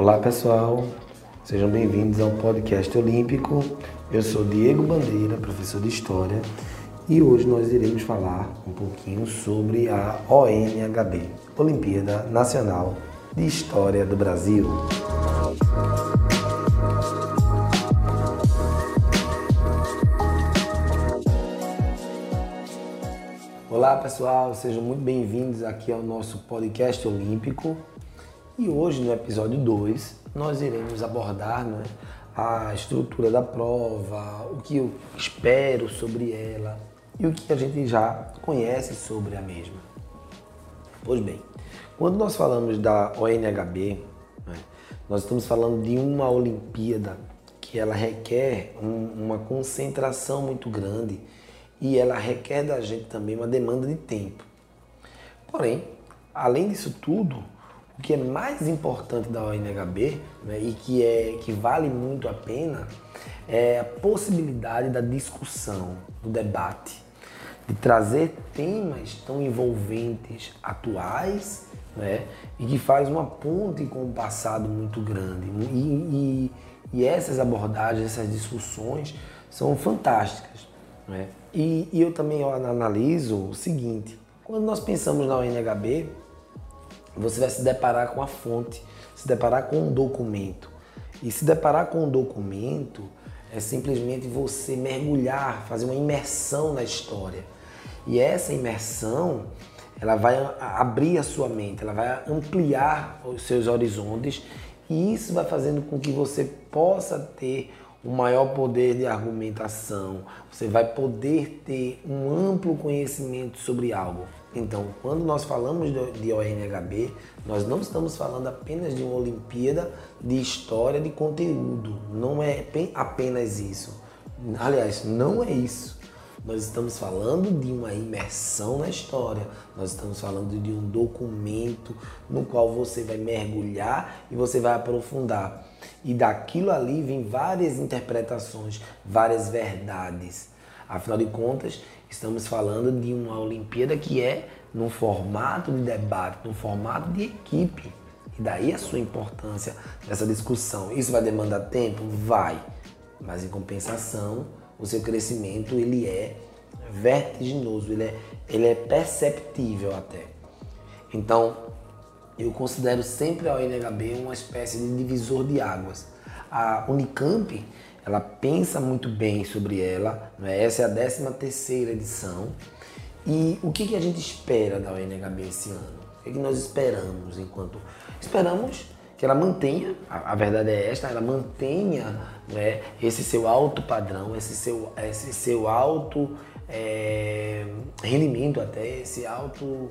Olá pessoal, sejam bem-vindos ao podcast Olímpico. Eu sou Diego Bandeira, professor de História, e hoje nós iremos falar um pouquinho sobre a ONHB, Olimpíada Nacional de História do Brasil. Olá pessoal, sejam muito bem-vindos aqui ao nosso podcast olímpico. E hoje, no episódio 2, nós iremos abordar né, a estrutura da prova, o que eu espero sobre ela e o que a gente já conhece sobre a mesma. Pois bem, quando nós falamos da ONHB, né, nós estamos falando de uma Olimpíada que ela requer um, uma concentração muito grande e ela requer da gente também uma demanda de tempo. Porém, além disso tudo, o que é mais importante da ONHB né, e que, é, que vale muito a pena é a possibilidade da discussão, do debate, de trazer temas tão envolventes, atuais, né, e que faz uma ponte com um passado muito grande. E, e, e essas abordagens, essas discussões são fantásticas. Né? E, e eu também analiso o seguinte: quando nós pensamos na UNHB, você vai se deparar com a fonte, se deparar com um documento. E se deparar com um documento é simplesmente você mergulhar, fazer uma imersão na história. E essa imersão, ela vai abrir a sua mente, ela vai ampliar os seus horizontes e isso vai fazendo com que você possa ter um maior poder de argumentação, você vai poder ter um amplo conhecimento sobre algo. Então, quando nós falamos de ONHB, nós não estamos falando apenas de uma Olimpíada de história de conteúdo. Não é apenas isso. Aliás, não é isso. Nós estamos falando de uma imersão na história. Nós estamos falando de um documento no qual você vai mergulhar e você vai aprofundar. E daquilo ali vem várias interpretações, várias verdades. Afinal de contas, estamos falando de uma Olimpíada que é num formato de debate, num formato de equipe. E daí a sua importância nessa discussão. Isso vai demandar tempo? Vai. Mas em compensação, o seu crescimento ele é vertiginoso, ele é, ele é perceptível até. Então, eu considero sempre a UNHB uma espécie de divisor de águas. A Unicamp, ela pensa muito bem sobre ela, né? essa é a 13 terceira edição. E o que, que a gente espera da UNHB esse ano? O que, que nós esperamos enquanto... Esperamos que ela mantenha, a, a verdade é esta, ela mantenha né, esse seu alto padrão, esse seu, esse seu alto é, rendimento até, esse alto,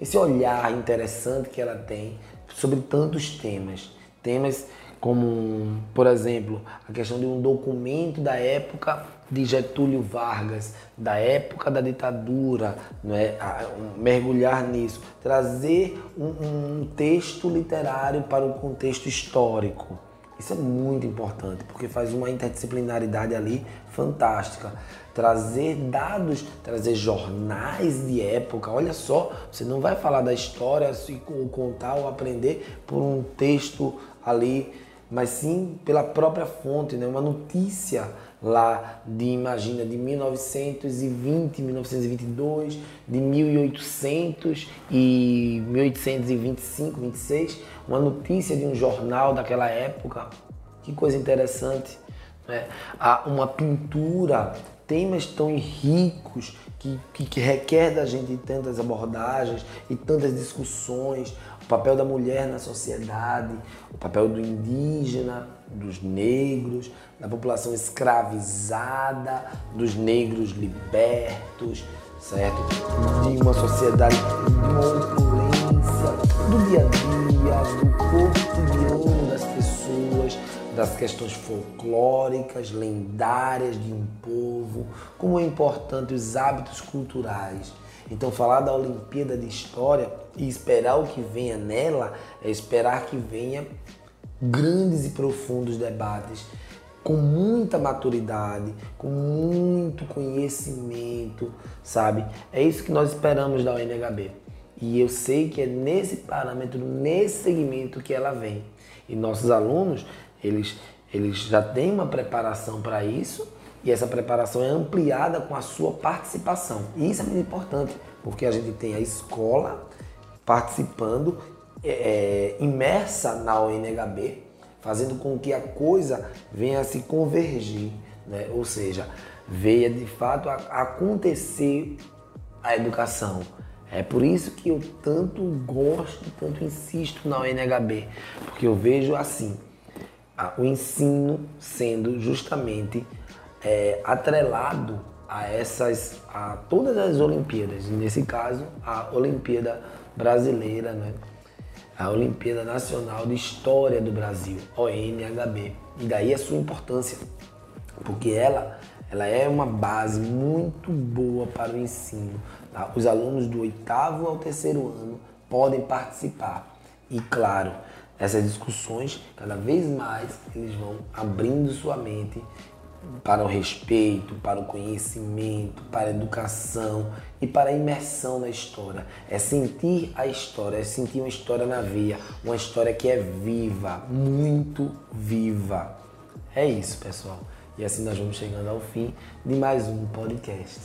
esse olhar interessante que ela tem sobre tantos temas. Temas como, por exemplo, a questão de um documento da época de Getúlio Vargas, da época da ditadura, é? mergulhar nisso, trazer um, um texto literário para o contexto histórico. Isso é muito importante, porque faz uma interdisciplinaridade ali fantástica. Trazer dados, trazer jornais de época. Olha só, você não vai falar da história, ou contar ou aprender por um texto ali mas sim pela própria fonte, né? uma notícia lá de, imagina, de 1920, 1922, de 1800 e 1825, 26, uma notícia de um jornal daquela época. Que coisa interessante. Né? Uma pintura, temas tão ricos que, que, que requer da gente tantas abordagens e tantas discussões, papel da mulher na sociedade, o papel do indígena, dos negros, da população escravizada, dos negros libertos, certo? De uma sociedade de uma opulência, do dia a dia, do pessoas, das questões folclóricas, lendárias de um povo, como é importante os hábitos culturais então, falar da Olimpíada de História e esperar o que venha nela é esperar que venha grandes e profundos debates com muita maturidade, com muito conhecimento, sabe? É isso que nós esperamos da UNHB. E eu sei que é nesse parâmetro, nesse segmento que ela vem. E nossos alunos, eles, eles já têm uma preparação para isso e essa preparação é ampliada com a sua participação. E isso é muito importante, porque a gente tem a escola participando, é, é imersa na ONHB, fazendo com que a coisa venha a se convergir, né? ou seja, venha de fato a acontecer a educação. É por isso que eu tanto gosto, tanto insisto na UNHB, porque eu vejo assim, o ensino sendo justamente é, atrelado a essas, a todas as Olimpíadas, nesse caso a Olimpíada Brasileira, né? a Olimpíada Nacional de História do Brasil, ONHB. E daí a sua importância, porque ela, ela é uma base muito boa para o ensino. Tá? Os alunos do oitavo ao terceiro ano podem participar. E claro, essas discussões, cada vez mais, eles vão abrindo sua mente para o respeito, para o conhecimento, para a educação e para a imersão na história. É sentir a história, é sentir uma história na via, uma história que é viva, muito viva. É isso, pessoal. E assim nós vamos chegando ao fim de mais um podcast.